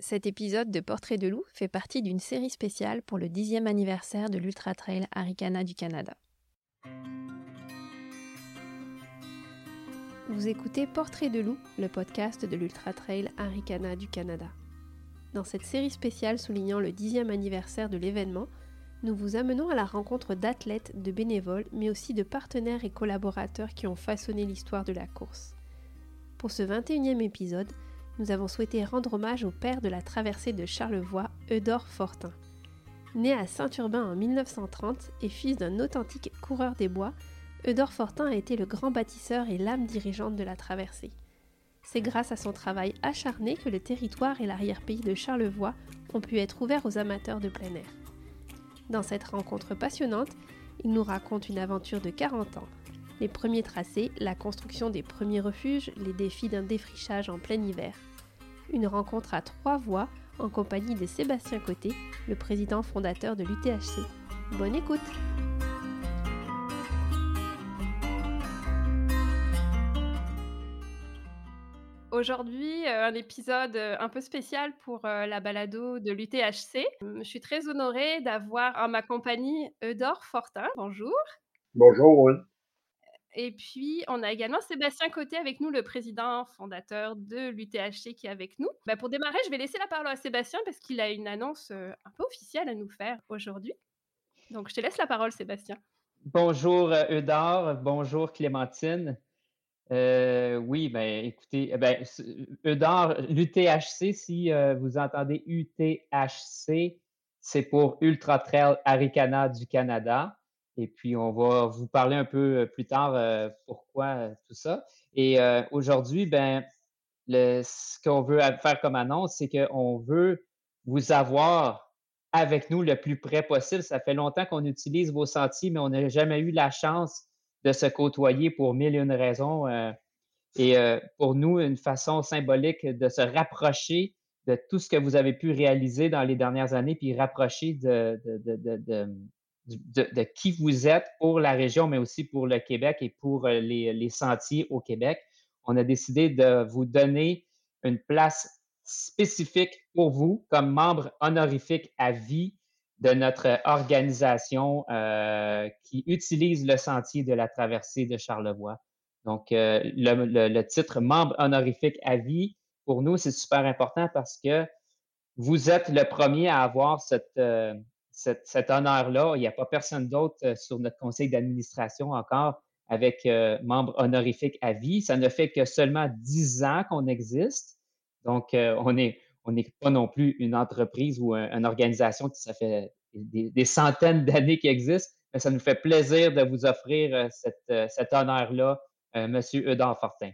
Cet épisode de Portrait de loup fait partie d'une série spéciale pour le dixième anniversaire de l'Ultra Trail Arikana du Canada. Vous écoutez Portrait de loup, le podcast de l'Ultra Trail Arikana du Canada. Dans cette série spéciale soulignant le dixième anniversaire de l'événement, nous vous amenons à la rencontre d'athlètes, de bénévoles, mais aussi de partenaires et collaborateurs qui ont façonné l'histoire de la course. Pour ce 21e épisode, nous avons souhaité rendre hommage au père de la traversée de Charlevoix, Eudore Fortin. Né à Saint-Urbain en 1930 et fils d'un authentique coureur des bois, Eudore Fortin a été le grand bâtisseur et l'âme dirigeante de la traversée. C'est grâce à son travail acharné que le territoire et l'arrière-pays de Charlevoix ont pu être ouverts aux amateurs de plein air. Dans cette rencontre passionnante, il nous raconte une aventure de 40 ans, les premiers tracés, la construction des premiers refuges, les défis d'un défrichage en plein hiver. Une rencontre à trois voix en compagnie de Sébastien Côté, le président fondateur de l'UTHC. Bonne écoute Aujourd'hui, euh, un épisode euh, un peu spécial pour euh, la balado de l'UTHC. Je suis très honorée d'avoir en ma compagnie Eudore Fortin. Bonjour. Bonjour, oui. Et puis, on a également Sébastien Côté avec nous, le président fondateur de l'UTHC qui est avec nous. Bah, pour démarrer, je vais laisser la parole à Sébastien parce qu'il a une annonce un peu officielle à nous faire aujourd'hui. Donc, je te laisse la parole, Sébastien. Bonjour, Eudard. Bonjour, Clémentine. Euh, oui, ben écoutez, eh ben, l'UTHC, si vous entendez UTHC, c'est pour Ultra Trail Aricana du Canada. Et puis, on va vous parler un peu euh, plus tard euh, pourquoi euh, tout ça. Et aujourd'hui, ben, ce qu'on veut faire comme annonce, c'est qu'on veut vous avoir avec nous le plus près possible. Ça fait longtemps qu'on utilise vos sentiers, mais on n'a jamais eu la chance de se côtoyer pour mille et une raisons. et pour nous, une façon symbolique de se rapprocher de tout ce que vous avez pu réaliser dans les dernières années, puis rapprocher de, qui vous êtes pour la région, mais aussi pour le Québec et pour euh, les, sentiers au Québec. On a décidé de vous donner une place spécifique pour vous comme membre honorifique à vie de notre organisation euh, qui utilise le sentier de la traversée de Charlevoix. Donc, euh, le, titre membre honorifique à vie, pour nous, c'est super important parce que vous êtes le premier à avoir cette, cet, honneur-là. Il n'y a pas personne d'autre euh, sur notre conseil d'administration encore avec euh, membre honorifique à vie. Ça ne fait que seulement dix ans qu'on existe. Donc, euh, on n'est pas non plus une entreprise ou une organisation qui ça fait des, centaines d'années qui existe, mais ça nous fait plaisir de vous offrir cet honneur-là, M. Eudard Fortin.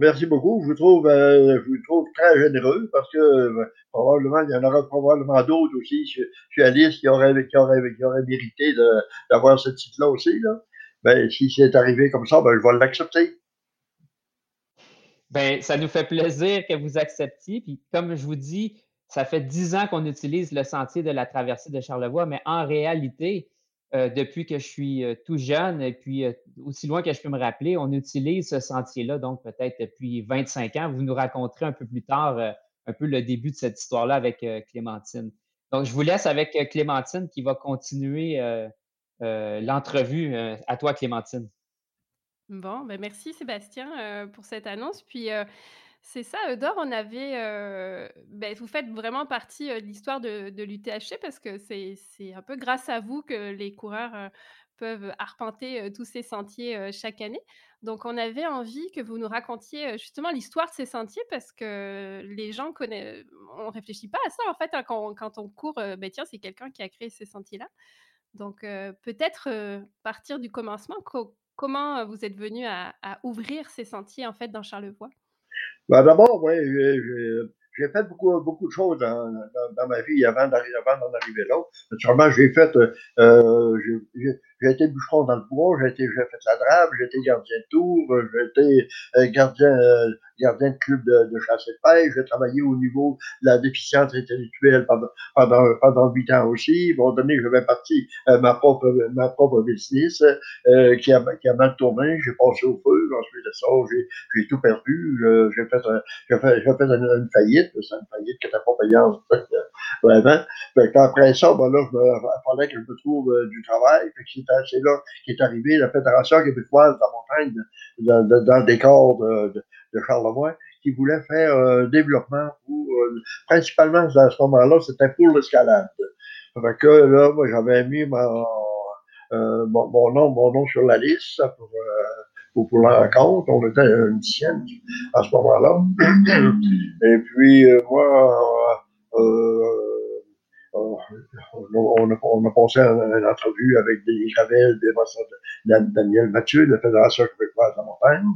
Merci beaucoup. Je vous trouve, euh, je vous trouve très généreux parce que euh, probablement, il y en aura probablement d'autres aussi sur, la liste qui auraient, qui auraient, qui auraient mérité d'avoir ce titre-là aussi. Là. Ben, si c'est arrivé comme ça, ben, je vais l'accepter. Ben, ça nous fait plaisir que vous acceptiez. Puis, comme je vous dis, ça fait dix ans qu'on utilise le sentier de la traversée de Charlevoix, mais en réalité, euh, depuis que je suis euh, tout jeune et puis euh, aussi loin que je peux me rappeler, on utilise ce sentier-là, donc peut-être depuis 25 ans. Vous nous raconterez un peu plus tard un peu le début de cette histoire-là avec Clémentine. Donc, je vous laisse avec Clémentine qui va continuer l'entrevue. à toi, Clémentine. Bon, ben merci Sébastien pour cette annonce. Puis c'est ça, Eudore, on avait. Ben, vous faites vraiment partie de l'histoire de, l'UTHC parce que c'est un peu grâce à vous que les coureurs peuvent arpenter tous ces sentiers chaque année. Donc, on avait envie que vous nous racontiez justement l'histoire de ces sentiers parce que les gens connaissent. On ne réfléchit pas à ça en fait hein, quand, on court. ben, tiens, c'est quelqu'un qui a créé ces sentiers-là. Donc, peut-être partir du commencement. comment vous êtes venu à, à ouvrir ces sentiers en fait dans Charlevoix? Ben, D'abord, oui, j'ai fait beaucoup, beaucoup de choses dans, dans, ma vie avant d'en arriver là. Naturellement, j'ai fait, euh, j'ai été bûcheron dans le bois, j'ai fait la drap, j'ai été gardien de tour, j'ai été euh, gardien, euh, gardien de club de, chasse et de pêche. J'ai travaillé au niveau de la déficience intellectuelle pendant, pendant, pendant 8 ans aussi. Moment donné, j'avais parti euh, ma propre ma propre business qui, a, mal tourné. J'ai passé au feu. Ensuite de ça, j'ai tout perdu. j'ai fait, j'ai fait, j'ai fait une, faillite. C'est une faillite qui n'était pas payante. Vraiment. Fait après ça, ben là, je il fallait que je me trouve du travail. C'est là qu'est arrivé la Fédération québécoise de la montagne dans, dans, le décor de, de, de Charlevoix qui voulait faire un développement pour, euh, principalement à ce moment-là, c'était pour l'escalade. Fait que là, moi, j'avais mis euh, mon, mon, nom, mon nom sur la liste pour, pour, pour la rencontre. On était une dizaine à ce moment-là. Et puis, moi, on, a, on, a, passé une, entrevue avec Denis Gravel, Daniel Mathieu de la Fédération québécoise de la montagne.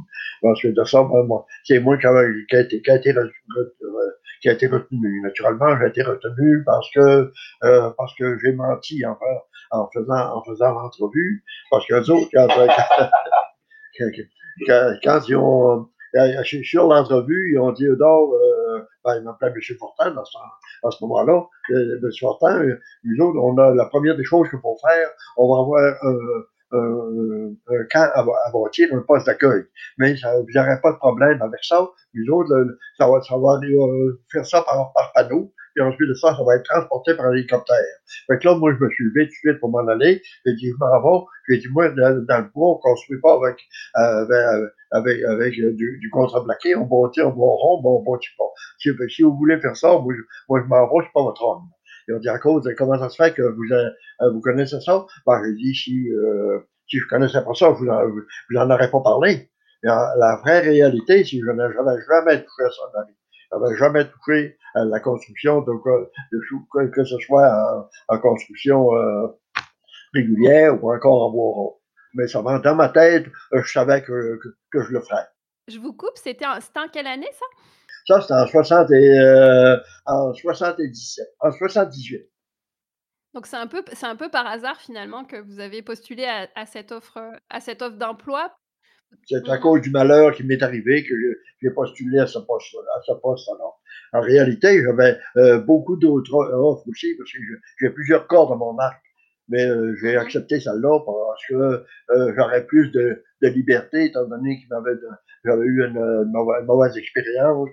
Ensuite de ça, c'est moi qui, a été, qui, a été qui a été retenu. Naturellement, j'ai été retenu parce que euh, parce que j'ai menti en, en faisant en faisant l'entrevue, parce que les autres, quand, quand, quand, ils ont sur l'entrevue, ils ont dit Eudore, euh, ben, il m'appelait M. Fortin dans ce, à ce moment-là, euh, M. Fortin, nous autres, on a la première des choses qu'il faut faire, on va avoir un, un, camp à, à bâtir, un poste d'accueil. Mais n'aurez pas de problème avec ça. Nous autres, ça va, ça va aller euh, faire ça par, par panneau puis ensuite de ça, ça va être transporté par hélicoptère. Fait que là, moi, je me suis levé tout de suite pour m'en aller. J'ai dit, je m'en vais. J'ai dit, moi, dans, le bois, on construit pas avec, euh, avec, avec, du, du contreblaqué. On bâtit un bois rond, on bâtit pas. Si, si, vous voulez faire ça, moi, je, moi, je m'en vais, je suis pas votre homme. Ils ont dit, à cause, comment ça se fait que vous, euh, vous connaissez ça? Ben, j'ai dit, si, euh, si je connaissais pas ça, je vous aurais pas parlé. La, la vraie réalité, si je n'avais jamais touché ça dans vie, n'avais jamais touché à la construction, de, de, que ce soit en, construction euh, régulière ou encore en bois rond. Mais ça dans ma tête, euh, je savais que, que, je le ferais. Je vous coupe, c'était en, en quelle année ça? Ça, c'était en, 60 et, euh, en 77, en 78. Donc c'est un peu c'est un peu par hasard finalement que vous avez postulé à, à cette offre à cette offre d'emploi c'est à cause du malheur qui m'est arrivé que j'ai postulé à ce poste, à ce poste alors. En réalité, j'avais euh, beaucoup d'autres offres aussi parce que j'ai plusieurs corps dans mon arc. Mais euh, j'ai accepté celle-là parce que euh, j'aurais plus de, de, liberté étant donné que j'avais eu une, une, mauvaise, une, mauvaise, expérience.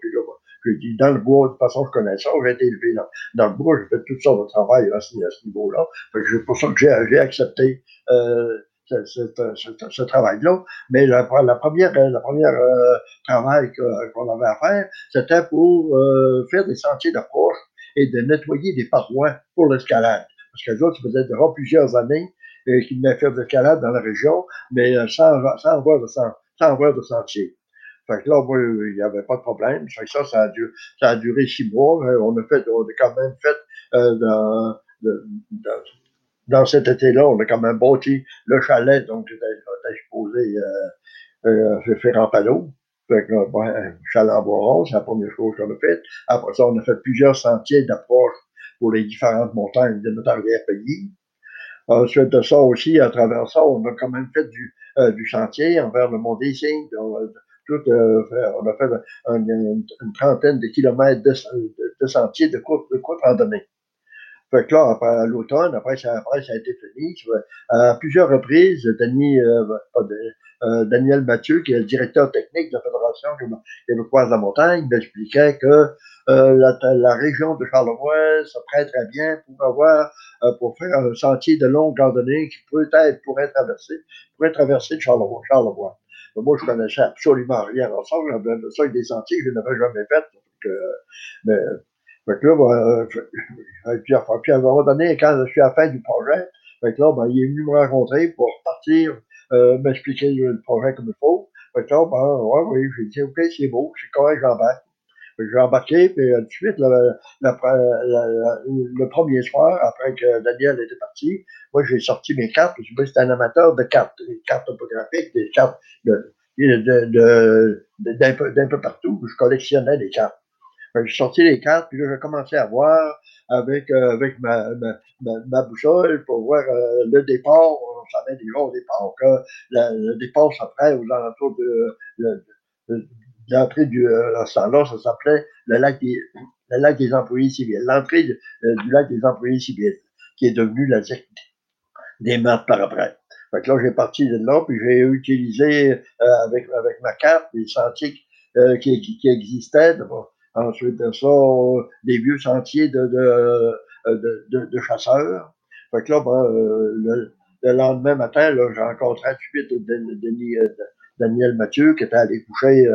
J'ai dit, dans le bois, de toute façon, je connais ça. J'ai été élevé dans, dans le bois, j'ai fait toutes sortes de travail à ce, à ce niveau-là. C'est pour ça que j'ai accepté euh, ce, ce, ce, travail-là. Mais la, la, première, la première euh, travail qu'on avait à faire, c'était pour euh, faire des sentiers d'approche et de nettoyer des parois pour l'escalade. Parce que les autres, ça faisait plusieurs années euh, qu'ils venaient faire de l'escalade dans la région, mais euh, sans, sans, avoir de, sans, sans avoir de sentier. Fait que là, moi, il n'y avait pas de problème. Fait que ça, ça a, duré, ça a duré six mois. On a fait, on a quand même fait euh, dans, dans cet été-là, on a quand même bâti le chalet, donc j'étais exposé euh, euh, faire en panneau. Fait que, ben, chalet en bois c'est la première chose qu'on a faite. Après ça, on a fait plusieurs sentiers d'approche pour les différentes montagnes de notre arrière-pays. Ensuite de ça aussi, à travers ça, on a quand même fait du, euh, du chantier envers le Mont des Signes. Tout, euh, on a fait une, trentaine de kilomètres de, de, de sentiers de courte, de randonnée. Là, après l'automne, après ça, a été fini. À plusieurs reprises, euh, euh, Daniel Mathieu, qui est le directeur technique de la Fédération québécoise de la montagne, m'expliquait que euh, la, région de Charlevoix se prêterait bien pour avoir, pour faire un sentier de longue randonnée qui peut-être pourrait traverser, traverser Charlevoix. Moi, je connaissais absolument rien en ça. Ça, des sentiers que je n'avais jamais fait. Fait que là, ben, euh, puis, puis à un moment donné, quand je suis à la fin du projet, fait que là, ben, il est venu me rencontrer pour partir, euh, m'expliquer le projet comme il faut. Fait que là, ben, ouais, oui, j'ai dit, OK, c'est beau, c'est correct, j'embarque. J'ai embarqué, puis euh, tout de suite, le, premier soir, après que Daniel était parti, moi, j'ai sorti mes cartes, parce que un amateur de cartes, des cartes topographiques, des cartes de, d'un peu, peu partout, je collectionnais des cartes. J'ai sorti les cartes, puis là, j'ai commencé à voir avec, euh, avec ma, ma, ma, boussole pour voir euh, le départ. On savait déjà au départ que le départ serait aux alentours de, de, l'entrée du, euh, ça s'appelait le lac des, le lac des employés civils. L'entrée euh, du lac des employés civils, qui est devenu la des maths par après. Fait que là, j'ai parti de là, puis j'ai utilisé euh, avec, avec ma carte les sentiers euh, qui, qui, qui, existaient. Ensuite de ça, des vieux sentiers de, de, de, de, de chasseurs. Fait que là, ben, le, le, lendemain matin, j'ai rencontré tout de suite Denis, Daniel Mathieu, qui était allé coucher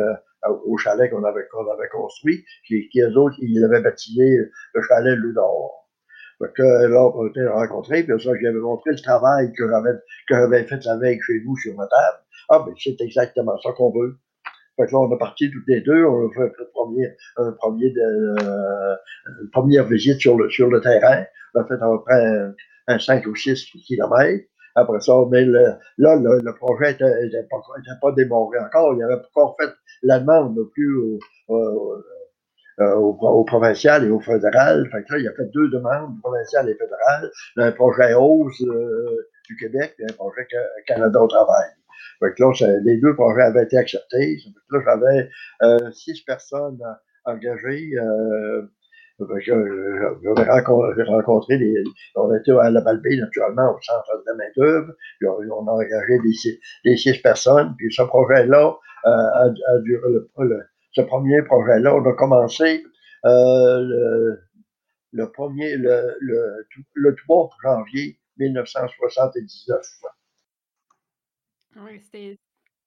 au chalet qu'on avait, qu'on avait construit, qui, qui eux autres, ils avaient baptisé le chalet Loup. Fait que là, on été rencontrés, puis ça, j'avais montré le travail que j'avais, que j'avais fait la veille chez vous sur ma table. Ah, ben, c'est exactement ça qu'on veut. Fait là, on est partis toutes les deux, on a fait euh, une première visite sur le, sur le terrain. On a fait à peu près un, un 5 ou 6 kilomètres. Après ça, mais le, là, le, projet n'était pas, démarré encore. Il avait pas encore fait la demande non plus au, au, euh, provincial et au fédéral. Fait là, il a fait deux demandes, provinciales et fédérales, un projet hausse euh, du Québec et un projet Canada au travail. Là, les deux projets avaient été acceptés. Là, j'avais euh, six personnes engagées. Euh, j'avais rencontré, rencontré les, on était à la Balbée, naturellement, au centre de la main-d'œuvre, on a engagé des six, des personnes, puis ce projet-là euh, a, duré le, ce premier projet-là. On a commencé euh, le, le, premier, le, le, le 3 janvier 1979. Oui, c'était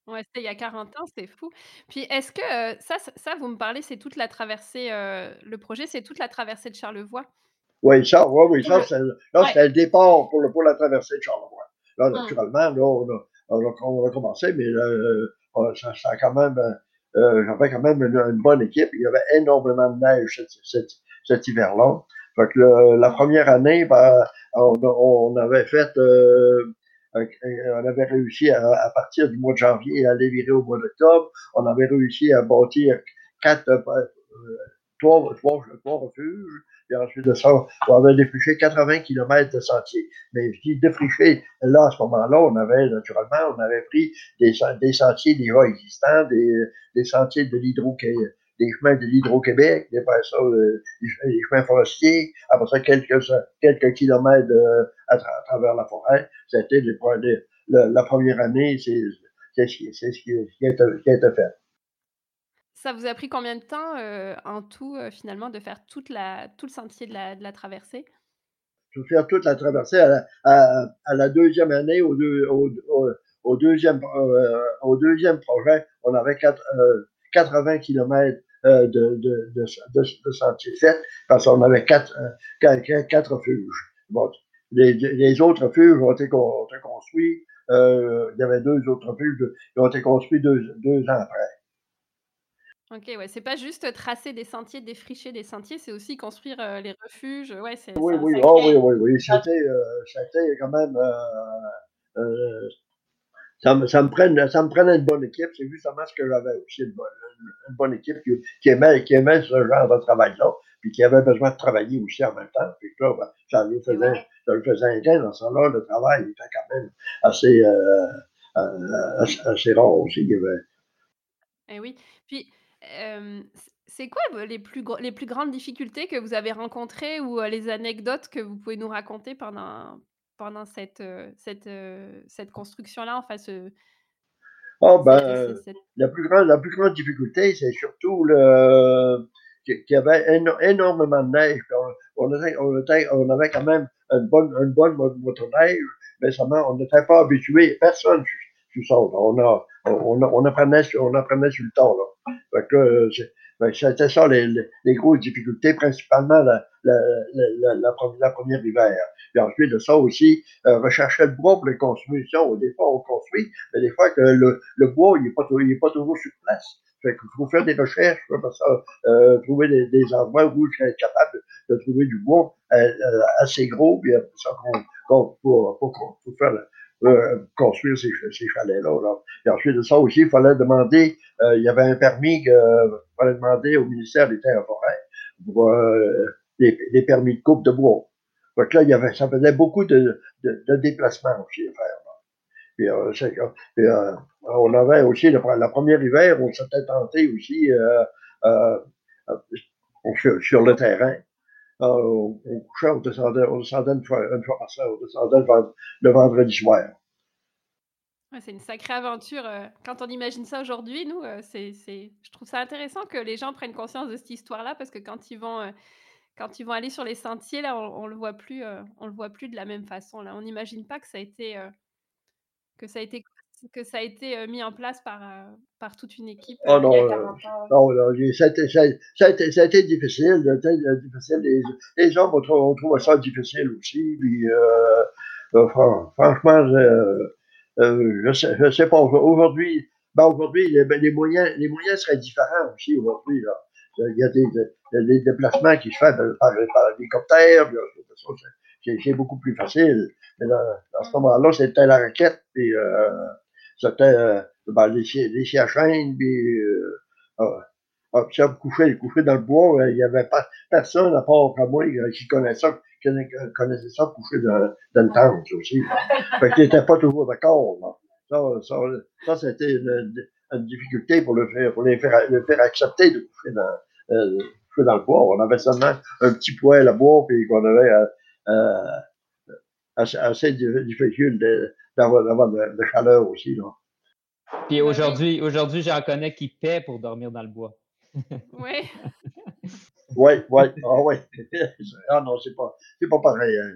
Ouais, c'était il y a 40 ans, c'était fou. Puis est-ce que euh, ça, ça, vous me parlez, c'est toute la traversée, euh, le projet, c'est toute la traversée de Charlevoix? Oui, ça, oui, oui, ça, c'est, là, c'était le départ pour, le, pour la traversée de Charlevoix. Là, hum. naturellement, là, on a, on a, on a commencé, mais euh, ça, ça a quand même euh, j'avais quand même une, bonne équipe. Il y avait énormément de neige cet, cet, cet hiver-là. Fait que la première année, ben, on, on, avait fait, euh, on avait réussi à, partir du mois de janvier à aller virer au mois d'octobre. On avait réussi à bâtir quatre, euh, trois, trois, trois refuges. Puis ensuite de ça, on avait défriché 80 km de sentiers. Mais je dis défriché, là, à ce moment-là, on avait, naturellement, on avait pris des, sentiers déjà existants, des, des sentiers de l'hydro des chemins de l'Hydro-Québec, euh, les chemins forestiers, après ça, quelques, quelques kilomètres euh, à, travers la forêt. C'était la première année, c'est ce qui, ce qui, qui, a été, qui a été fait. Ça vous a pris combien de temps euh, en tout, euh, finalement, de faire toute la, tout le sentier de la, de la traversée? De faire toute la traversée à la, à, à la deuxième année, au, deux, au, au, au deuxième, euh, au deuxième projet, on avait quatre, 80 km de, de, de, de, sentier fait parce qu'on avait quatre, quatre, quatre refuges. Bon, les, les autres refuges ont été, ont été construits. il y avait deux autres refuges qui ont été construits deux, deux ans après. OK, ouais, c'est pas juste tracer des sentiers, défricher des sentiers, c'est aussi construire, euh, les refuges, ouais, c'est Oui, oui, oh, oui, oui, oui, c'était, euh, c'était quand même, euh, euh, ça me ça me prenait ça me prenait une bonne équipe, c'est justement ce que j'avais aussi, une bonne une bonne équipe qui qui aimait qui aimait ce genre de travail-là, puis qui avait besoin de travailler aussi en même temps. Puis là, ben, ça lui faisait ça lui faisait un dans ce là le travail. Était quand même assez, assez assez rare aussi, Eh oui, puis c'est quoi les plus, les plus grandes difficultés que vous avez rencontrées ou les anecdotes que vous pouvez nous raconter pendant, pendant cette, cette, cette construction-là, enfin ce, Oh ben, la plus grande, la plus grande difficulté, c'est surtout le qu'il y avait énormément de neige. On, on, avait, on, était, on, avait quand même une bonne, une bonne motoneige, mais seulement on n'était pas habitué, personne sur ça. On, a, on, on, apprenait, on apprenait sur le temps. Là. Fait que, ben, c'était ça les, les, grosses difficultés, principalement la, la, la, première hiver. Puis ensuite de ça aussi, euh, rechercher le bois pour les constructions. Des fois, on construit, mais des fois que le, le bois, il n'est pas, pas toujours sur place. Fait qu'il faut faire des recherches pour ça, euh, trouver des, endroits où je serais capable de, trouver du bois euh, assez gros, puis ça, pour, pour, pour, euh, construire ces, chalets-là. Là. Et ensuite de ça aussi, il fallait demander, euh, il y avait un permis qu'il fallait demander au ministère des Terres Forêts pour euh, des, permis de coupe de bois. Donc là, il y avait, ça faisait beaucoup de, déplacements aussi à faire. On avait aussi, le, la première hiver, on s'était tenté aussi sur, le terrain. On, couchait, on descendait, on descendait une, fois, une fois par semaine, on descendait le, vendredi soir. c'est une sacrée aventure. Quand on imagine ça aujourd'hui, nous, c'est, je trouve ça intéressant que les gens prennent conscience de cette histoire-là parce que quand ils vont quand ils vont aller sur les sentiers, là, on, le voit plus, euh, on le voit plus de la même façon. Là, on n'imagine pas que ça a été, euh, que ça a été, que ça a été euh, mis en place par, par toute une équipe. Oh non, il y a 40 ans. non, ça, a été, ça, a été, ça, a été, difficile. difficile. Les, les gens ont trouvé, ça difficile aussi. Puis, franchement, je ne sais, pas. Aujourd'hui, ben aujourd'hui les, les, moyens, les moyens seraient différents aussi aujourd'hui. Il y a des, des déplacements qui se font par, par hélicoptère, c'est beaucoup plus facile. Mais là, à ce moment-là, c'était la raquette, puis euh, c'était euh, ben, les, les à chaîne, puis euh, ah, ça, coucher, coucher dans le bois, il n'y avait pas personne à part moi qui connaissait ça, qui connaissait ça coucher dans, dans le tente aussi. Fait qu'il n'était pas toujours d'accord. Ça, ça, ça c'était une, une difficulté pour le faire, pour les faire, le faire accepter de coucher dans, euh, dans le bois. On avait seulement un petit poêle à bois, puis qu'on avait euh, euh assez, assez difficile d'avoir de, de, chaleur aussi. Là. Puis aujourd'hui, aujourd'hui, j'en connais qui paient pour dormir dans le bois. oui. oui, oui. Ah oui. Ah non, c'est pas, pas pareil. Hein.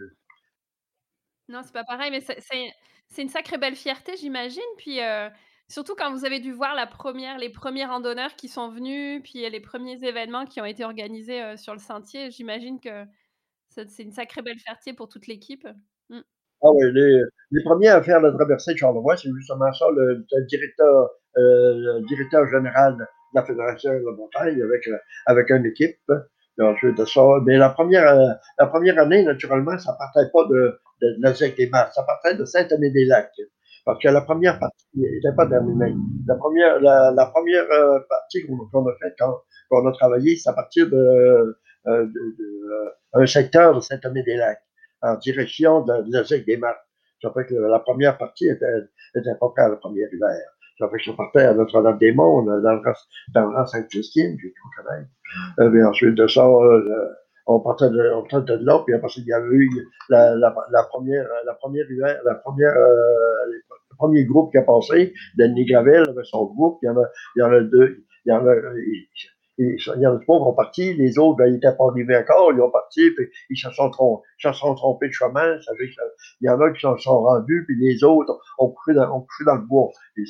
Non, c'est pas pareil, mais c'est une sacrée belle fierté, j'imagine. Puis euh, Surtout quand vous avez dû voir la première, les premiers randonneurs qui sont venus, puis les premiers événements qui ont été organisés sur le sentier, j'imagine que c'est une sacrée belle fierté pour toute l'équipe. Ah oui, les, premiers à faire la traversée de Charlevoix, c'est justement ça, le, directeur, euh, directeur général de la Fédération de la montagne avec, avec une équipe. De ça, mais la première, euh, la première année, naturellement, ça partait pas de, de, de la des Mars, ça partait de Saint-Aimé-des-Lacs. Parce que la première partie n'était pas terminée. La première, la, la première euh, partie qu'on a faite quand, quand, on a travaillé, c'est à partir de, euh, de, de, euh, un secteur de Saint-Thomé-des-Lacs, en direction de, la des Marques. Ça fait que la première partie était, était pas près à la première hiver. Ça fait que je partais à Notre-Dame-des-Monts, dans le dans le Sainte-Christine, j'ai tout connaître. Euh, mais ensuite de ça, euh, on partait de, on partait de là, puis après, il y avait eu la, la, la première, la première hiver, la première, euh, le premier groupe qui a passé, Denis Gravel avec son groupe, il y en a, il y en a deux, il y en a, il, y en a trois qui ont parti, les autres, ben, ils n'étaient pas arrivés encore, ils ont parti, puis ils se sont, trompés, se sont trompés de chemin, il y en a qui se sont rendus, puis les autres ont couché dans, ont couché dans le bois.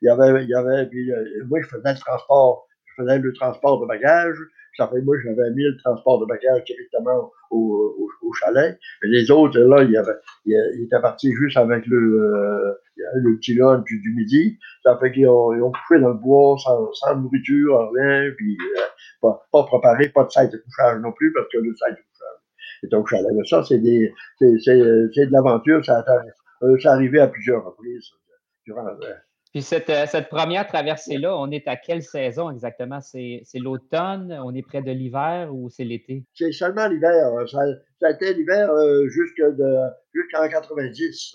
Il y avait, il y avait, puis, euh, moi, je faisais le transport, je faisais le transport de bagages, fait, moi, j'avais mis le transport de bagages directement au, au, chalet. Mais les autres, là, ils, avaient, ils, étaient partis juste avec le, euh, le petit lunch du midi. Ça fait qu'ils ont, ont couché dans le bois sans, sans nourriture, rien, puis euh, pas, pas préparé, pas de salle de couchage non plus, parce que le salle de couchage est au chalet. Mais ça, c'est des, c'est, c'est, c'est de l'aventure. Ça, euh, ça arrivé à plusieurs reprises durant la, puis cette, euh, cette première traversée-là, on est à quelle saison exactement? C'est l'automne, on est près de l'hiver ou c'est l'été? C'est seulement l'hiver. Ça, ça, a été l'hiver euh, jusqu'en 90.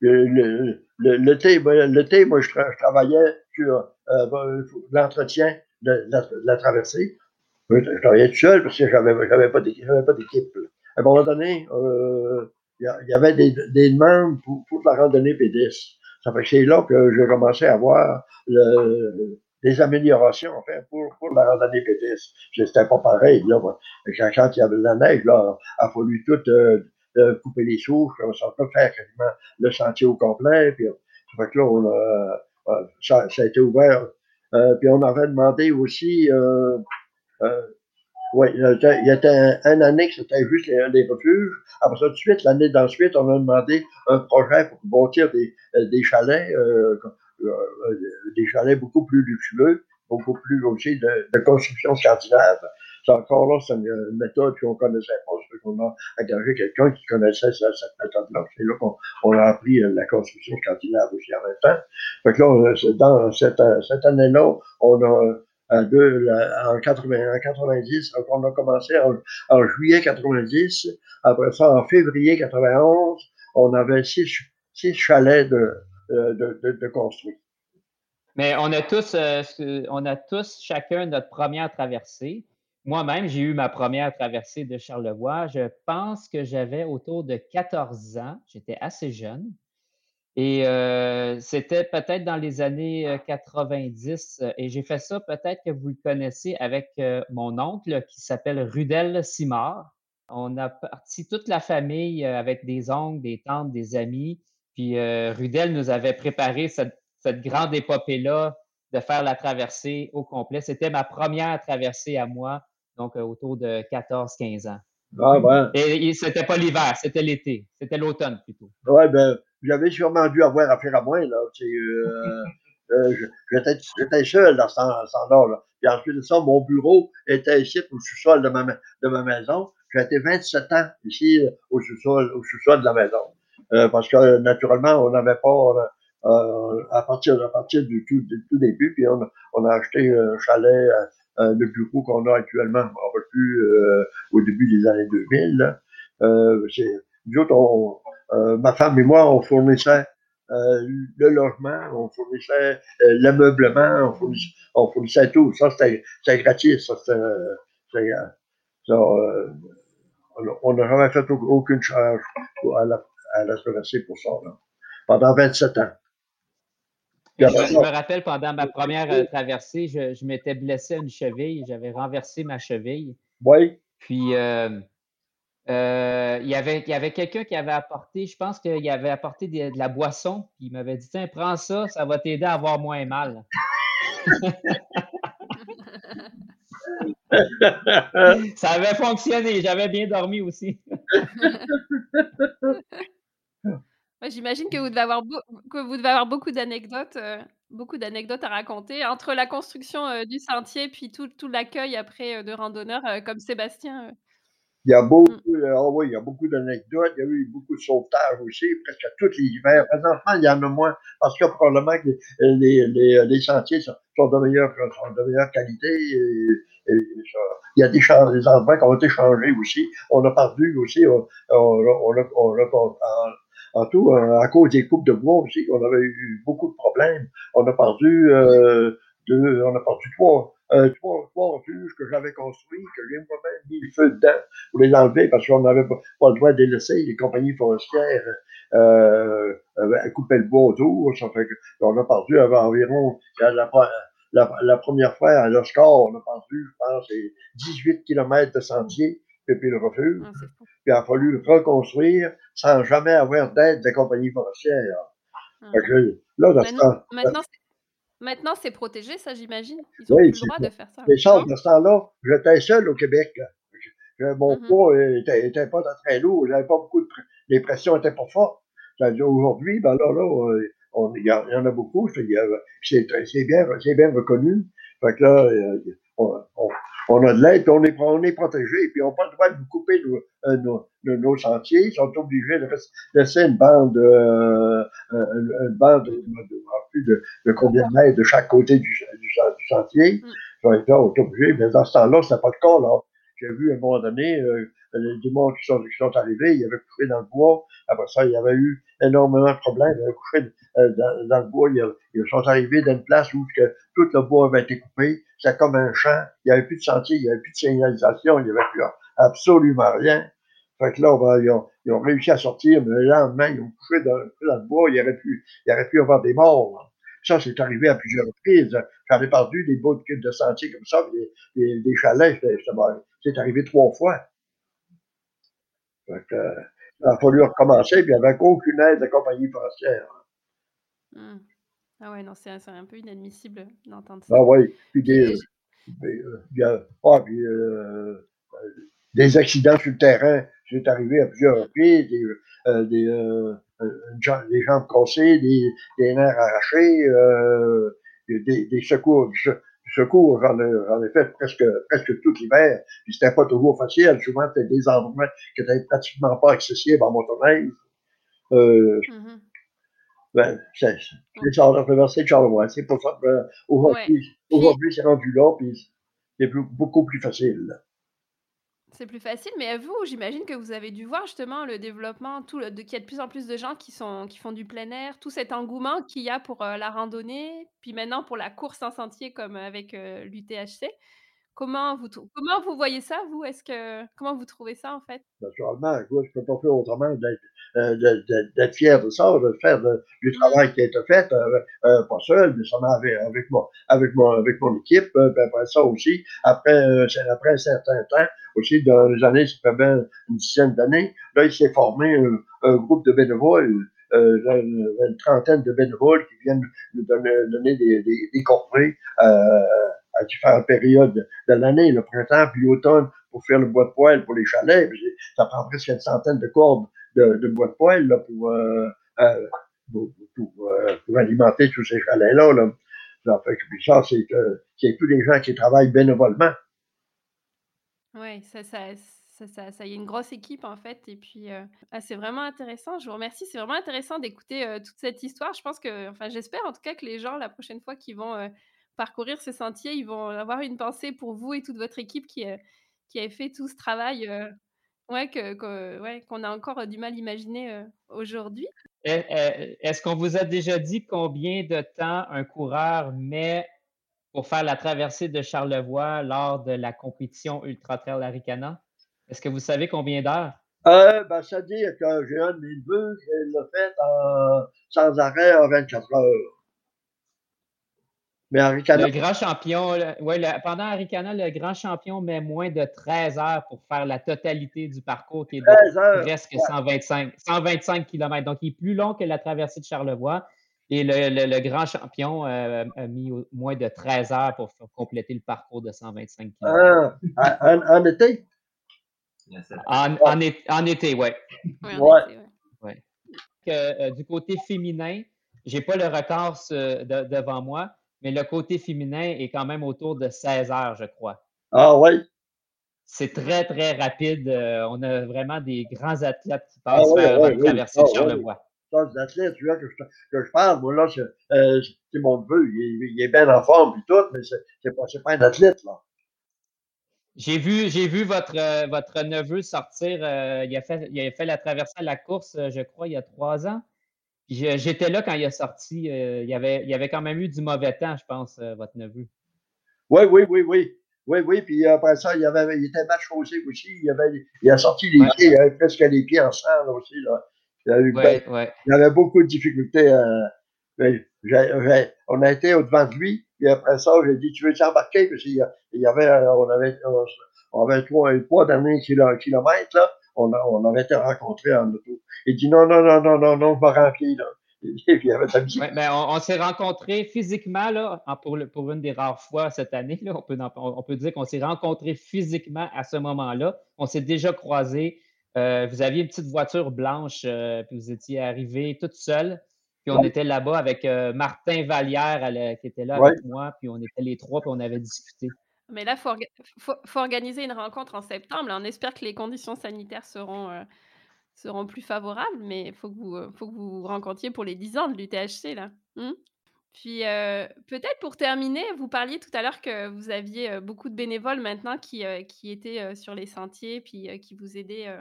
L'été, le, moi, je, travaillais sur euh, l'entretien de, la traversée. Je, travaillais tout seul parce que j'avais n'avais pas d'équipe. À un moment donné, il y, avait des, des demandes pour, pour la randonnée pédestre. C'est là que j'ai commencé à voir le, des améliorations enfin, pour, pour la randonnée pédestre. C'était pas pareil. Là, quand, il y avait de la neige, là, il a fallu tout euh, euh, couper les souches, ça peut faire quasiment le sentier au complet. Puis, ça fait que là, on a, euh, ça, ça, a été ouvert. puis on avait demandé aussi oui, il y a un, année que c'était juste les, les, refuges. Après ça, de suite, l'année d'ensuite, on a demandé un projet pour bâtir des, euh, des chalets, euh, euh, des chalets beaucoup plus luxueux, beaucoup plus aussi de, de construction scandinave. C'est encore là, c'est une méthode qu'on connaissait pas. C'est qu'on a engagé quelqu'un qui connaissait cette, méthode-là. C'est là qu'on on a appris la construction scandinave aussi en même temps. Fait que là, dans cette, cette année-là, on a deux, en, 80, en 90. Donc, on a commencé en, juillet 90. Après ça, en février 91, on avait six, chalets de, de, construits. Mais on a tous, on a tous chacun notre première traversée. Moi-même, j'ai eu ma première traversée de Charlevoix. Je pense que j'avais autour de 14 ans. J'étais assez jeune. Et euh, c'était peut-être dans les années 90. Euh, et j'ai fait ça, peut-être que vous le connaissez, avec euh, mon oncle qui s'appelle Rudel Simard. On a parti toute la famille avec des oncles, des tantes, des amis. Puis Rudel nous avait préparé cette, grande épopée-là de faire la traversée au complet. C'était ma première traversée à moi, donc autour de 14-15 ans. Ah, ben. Et, c'était pas l'hiver, c'était l'été. C'était l'automne plutôt. Ouais, ben, j'avais sûrement dû avoir affaire à moi, là. Euh, euh, j'étais seul dans ce temps-là. Puis ensuite de ça, mon bureau était ici au sous-sol de ma, de ma maison. J'ai été 27 ans ici euh, au sous-sol, au sous-sol de la maison. parce que naturellement, on n'avait pas à partir à partir du tout, du tout début, puis on, on, a acheté un chalet, le bureau qu'on a actuellement, on plus au début des années 2000. Là. Euh, nous euh, ma femme et moi, on fournissait euh, le logement, on fournissait euh, l'ameublement, on fournissait, tout. Ça, c'était gratuit. Ça, on n'a jamais fait aucune charge à la, à pour ça, pendant 27 ans. Je, me rappelle, pendant ma première traversée, je, je m'étais blessé à une cheville. J'avais renversé ma cheville. Oui. Puis, euh, il y avait, il y avait quelqu'un qui avait apporté, je pense qu'il avait apporté de, la boisson, puis il m'avait dit Tiens, prends ça, ça va t'aider à avoir moins mal. ça avait fonctionné, j'avais bien dormi aussi. J'imagine que vous devez avoir, que vous devez avoir beaucoup d'anecdotes, euh, beaucoup d'anecdotes à raconter entre la construction euh, du sentier puis tout, tout l'accueil après de randonneurs comme Sébastien. Il y a beaucoup, mmh. euh, ah oui, il y a beaucoup d'anecdotes. Il y a eu beaucoup de sauvetage aussi, presque tous les hivers. Présentement, il y en a moins parce que probablement que les, les, les sentiers sont, de meilleure, sont de meilleure qualité. Et, et il y a des, des endroits qui ont été changés aussi. On a perdu aussi, on, on, on, on a, en, tout, euh, à cause des coupes de bois aussi, on avait eu beaucoup de problèmes. On a perdu, euh, deux, on a perdu trois euh, trois, trois juges que j'avais construits, que j'ai moi-même mis le feu dedans pour les enlever parce qu'on n'avait pas, le droit de les laisser. Les compagnies forestières euh, euh, coupaient le bois autour. Ça fait on a perdu environ la, la, la, première fois à l'Oscar, on a perdu, je pense, 18 km de sentier puis le refuge. Ah, puis il a fallu reconstruire sans jamais avoir d'aide des compagnies forestières. Ah. là, maintenant, maintenant Maintenant, c'est protégé, ça, j'imagine. Ils ont plus le droit de faire ça. Mais ça, dans ce temps-là, j'étais seul au Québec. Mon mmh poids n'était pas très lourd. J'avais pas beaucoup de. Les pressions n'étaient pas fortes. Aujourd'hui, ben là, là, il y, en a beaucoup. C'est bien, bien reconnu. Fait que là, on, on a de l'aide, on est, on est protégé, puis on n'a pas le droit de couper nos, euh, nos, nos, sentiers. Ils sont obligés de laisser une bande, euh, une bande de, de, de, combien de mètres de chaque côté du, du, sentier. Mm. Ils sont obligés, mais dans ce temps-là, ce n'est pas le cas. Là. J'ai vu à un moment donné euh, des gens qui sont, qui sont arrivés, ils avaient couché dans le bois. Après ça, il y avait eu énormément de problèmes. Ils avaient couché euh, dans, dans, le bois. Ils, ils, sont arrivés dans une place où que tout le bois avait été coupé. C'était comme un champ. Il n'y avait plus de sentier, il n'y avait plus de signalisation, il n'y avait plus absolument rien. Fait que là, ben, ils, ont, réussi à sortir, mais le lendemain, ils ont couché dans, dans le bois. Il y aurait pu, y avoir des morts. Ça, c'est arrivé à plusieurs reprises. J'en ai perdu des bouts de, de sentier comme ça, des, chalets. C'est arrivé trois fois. Fait que, il a fallu recommencer, puis il n'y avait aucune aide de compagnie forestière. Mmh. Ah ouais, non, c'est un peu inadmissible d'entendre ça. Ah oui, puis des, euh, ah, puis, euh, des accidents sur le terrain, c'est arrivé à plusieurs reprises, des, euh, des, euh, des jambes cassées, des, des nerfs arrachés, euh, des, des, secours. Secours, j'en ai, ai, fait presque, presque tout l'hiver, puis c'était pas toujours facile. Souvent, c'était des endroits qui étaient pratiquement pas accessibles en motoneige. Euh, mm-hmm. Ben, c'est ça, on a traversé de Charlevoix. C'est pour ça qu'aujourd'hui, aujourd'hui, c'est rendu là, puis c'est beaucoup plus facile. C'est plus facile, mais vous, j'imagine que vous avez dû voir justement le développement, tout le de qu'il y a de plus en plus de gens qui sont qui font du plein air, tout cet engouement qu'il y a pour, heu, la randonnée, puis maintenant pour la course en sentier comme avec, heu, l'UTHC. Comment vous comment vous voyez ça, vous? Est-ce que comment vous trouvez ça, en fait? Naturellement, écoute, je peux pas faire autrement d'être euh, d'être fier de ça, de faire de- du Mmh. travail qui a été fait, euh, euh, pas seul, mais seulement avec, avec, mon, avec, mon, avec mon équipe. euh, puis après ça aussi, après, après un certain temps, aussi dans les années, ça fait bien une dizaine d'années, là, il s'est formé un, un groupe de bénévoles, une, une trentaine de bénévoles qui viennent nous donner, donner des, des, des corvées euh, à différentes périodes de l'année, le printemps puis l'automne, pour faire le bois de poêle pour les chalets. Ça prend presque une centaine de cordes de, bois de poêle là, pour, euh, euh, euh, pour, alimenter tous ces chalets-là. Là. Puis ça, c'est tous les gens qui travaillent bénévolement. Ouais, ça ça ça ça y a une grosse équipe, en fait et puis, ah, c'est vraiment intéressant. Je vous remercie. C'est vraiment intéressant d'écouter, toute cette histoire. Je pense que enfin, j'espère en tout cas que les gens, la prochaine fois qu'ils vont, parcourir ces sentiers, ils vont avoir une pensée pour vous et toute votre équipe qui, qui avez fait tout ce travail, heu, ouais, que que ouais, qu'on a encore, heu, du mal à imaginer, aujourd'hui. Est est est-ce qu'on vous a déjà dit combien de temps un coureur met pour faire la traversée de Charlevoix lors de la compétition Ultra Trail Aricana? Est-ce que vous savez combien d'heures? Euh, ben, c'est-à-dire que j'ai un de mes l'a fait sans arrêt en 24 heures. Mais Aricana, Le grand champion, le- ouais, le- pendant Aricana, le grand champion met moins de 13 heures pour faire la totalité du parcours qui est de 13 heures. presque 125, 125 km. Donc, il est plus long que la traversée de Charlevoix. Et le, le- le grand champion euh, a mis au- moins de 13 heures pour faire compléter le parcours de 125 km. Ah, en, en été? En, en, é- en été, oui. Ouais, Ouais. que, euh, du côté féminin, j'ai pas le record euh, de- devant moi, mais le côté féminin est quand même autour de 16 heures, je crois. Ah oui. C'est très, très rapide. euh, on a vraiment des grands athlètes qui Ah passent oui, faire oui, la oui. traversée Ah de oui. Charlevoix. Des athlètes, tu vois, que je, que je parle, moi, là, c'est euh, mon neveu, il, est- il est bien en forme et tout, mais c'est pas, pas un athlète, là. J'ai vu, j'ai vu votre, euh, votre neveu sortir. euh, il, a fait, il a fait la traversée à la course, je crois, il y a trois ans. J'étais là quand il a sorti. euh, il, y avait, il avait quand même eu du mauvais temps, je pense, euh, votre neveu. Oui, oui, oui, oui. Oui, oui, puis après ça, il, avait, il était mal chaussé aussi. Il, avait, il a sorti les Ouais. pieds, il avait presque les pieds en sang, aussi, là. Il, a eu- Ouais, ouais. il avait beaucoup de difficultés. euh, j'ai- on a été au-devant de lui, puis après ça, j'ai dit, tu veux t'embarquer? Parce qu'il y avait, on avait, on, on avait trois, trois derniers kilo- kilomètres, là. On, a- on avait été rencontrés en auto. Il dit, non, non, non, non, non, non, je me remplis, là. Et puis, il avait de la musique. Ouais, ben, on, on s'est rencontrés physiquement là, pour, le- pour une des rares fois cette année. Là, on, peut, en- on peut dire qu'on s'est rencontrés physiquement à ce moment-là. On s'est déjà croisés. Euh, vous aviez une petite voiture blanche, euh, puis vous étiez arrivé toute seule. Puis on Ouais. était là-bas avec euh, Martin Vallière qui était là Ouais. avec moi. Puis on était les trois, puis on avait discuté. Mais là, faut, faut, organiser une rencontre en septembre. On espère que les conditions sanitaires seront, euh, seront plus favorables, mais il faut, que vous, euh, faut que vous rencontriez pour les 10 ans de l'UTHC. Là. Hmm? Puis euh, peut-être pour terminer, vous parliez tout à l'heure que vous aviez beaucoup de bénévoles maintenant qui, qui étaient sur les sentiers, puis qui vous aidaient,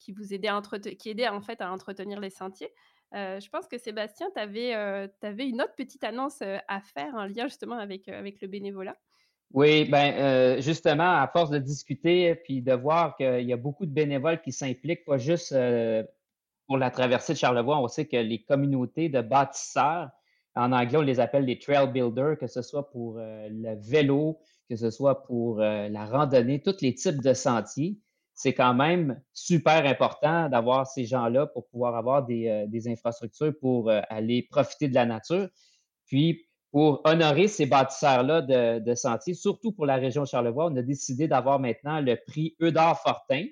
qui vous aidaient à qui aidaient en fait à entretenir les sentiers. Je pense que Sébastien, tu avais, une autre petite annonce à faire en lien justement avec, avec le bénévolat. Oui, ben euh, justement, à force de discuter puis de voir qu'il y a beaucoup de bénévoles qui s'impliquent, pas juste euh, pour la traversée de Charlevoix, on sait que les communautés de bâtisseurs, en anglais, on les appelle les trail builders, que ce soit pour euh, le vélo, que ce soit pour la randonnée, tous les types de sentiers. C'est quand même super important d'avoir ces gens-là pour pouvoir avoir des, des infrastructures pour aller profiter de la nature. Puis, pour honorer ces bâtisseurs-là de, sentiers, surtout pour la région Charlevoix, on a décidé d'avoir maintenant le prix Eudard Fortin.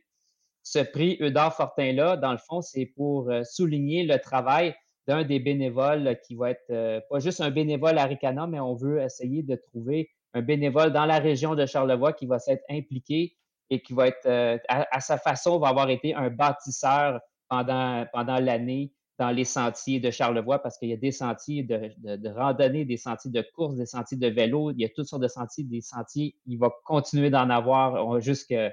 Ce prix Eudard Fortin-là, dans le fond, c'est pour euh, souligner le travail d'un des bénévoles qui va être euh, pas juste un bénévole à Ricana, mais on veut essayer de trouver un bénévole dans la région de Charlevoix qui va s'être impliqué et qui va être, euh, à, à, sa façon, va avoir été un bâtisseur pendant, pendant l'année dans les sentiers de Charlevoix parce qu'il y a des sentiers de, randonnée, des sentiers de course, des sentiers de vélo, il y a toutes sortes de sentiers, des sentiers, il va continuer d'en avoir jusqu'à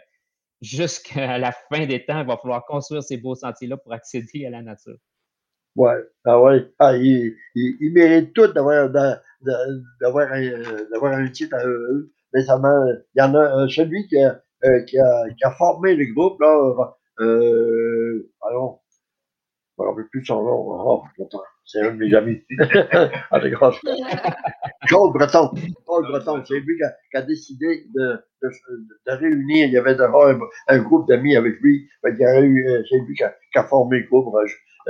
la fin des temps, il va falloir construire ces beaux sentiers-là pour accéder à la nature. Ouais, ah ouais. Ah, ils, ils, ils méritent tous d'avoir un, un titre à eux. Récemment, il y en a celui qui a, euh, qui, a, formé le groupe, là, euh, alors, je ne me rappelle plus son nom. Oh, c'est un de mes amis. Claude Breton. Claude Breton, c'est lui qui a, qui a décidé de, de, de, réunir. Il y avait un, un, groupe d'amis avec lui. C'est lui qui a, qui a, formé le groupe,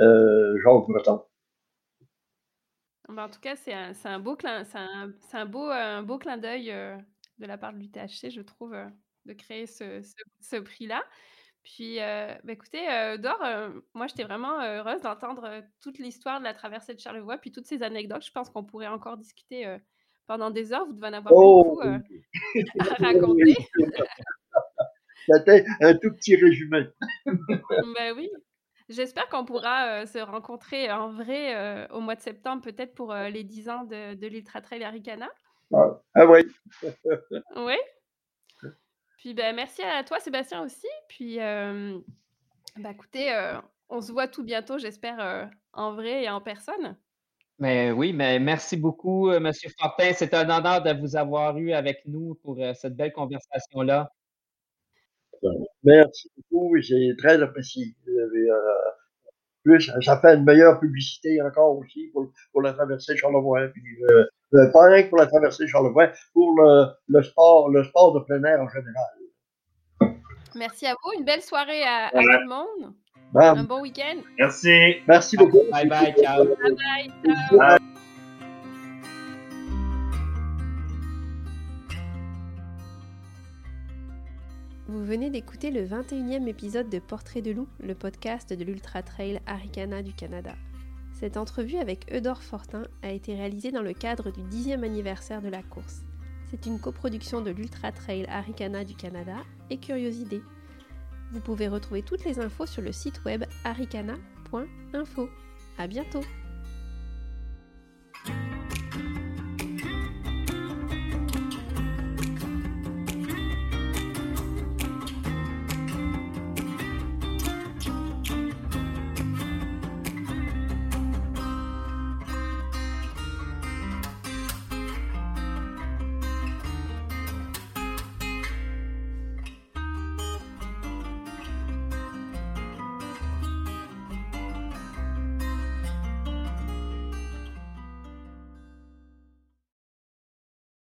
euh, Jacques Breton. Ben, en tout cas, c'est un, un, beau clin, un, un, beau, un beau clin d'œil euh, de la part de l'UTHC, je trouve, euh, de créer ce, ce, ce prix-là. Puis, euh, bah, écoutez, euh, Dor, euh, moi, j'étais vraiment heureuse d'entendre toute l'histoire de la traversée de Charlevoix, puis toutes ces anecdotes. Je pense qu'on pourrait encore discuter pendant des heures. Vous devez en avoir oh, beaucoup à raconter. C'était un tout petit résumé. ben oui. J'espère qu'on pourra se rencontrer en vrai au mois de septembre, peut-être pour les 10 ans de, de l'Ultra Trail Aricana. Ah, ah oui. oui. Puis ben, merci à toi, Sébastien, aussi. Puis, euh, bah, écoutez, euh, on se voit tout bientôt, j'espère, euh, en vrai et en personne. Mais oui, mais merci beaucoup, Monsieur Fortin. C'est un honneur de vous avoir eu avec nous pour cette belle conversation-là. Merci beaucoup, j'ai très apprécié. plus, ça fait une meilleure publicité encore aussi pour, pour la traversée Charlevoix. Puis, euh, pas rien que pour la traversée Charlevoix, pour le, le, sport, le sport de plein air en général. Merci à vous. Une belle soirée à, à tout le monde. Bam. Un bon week-end. Merci. Merci beaucoup. Bye bye. Ciao. Bye bye. Ciao. bye. Vous venez d'écouter le 21e épisode de Portrait de loup, le podcast de l'Ultra Trail Aricana du Canada. Cette entrevue avec Eudore Fortin a été réalisée dans le cadre du 10e anniversaire de la course. C'est une coproduction de l'Ultra Trail Aricana du Canada et Curiosité. Vous pouvez retrouver toutes les infos sur le site web aricana.info. À bientôt!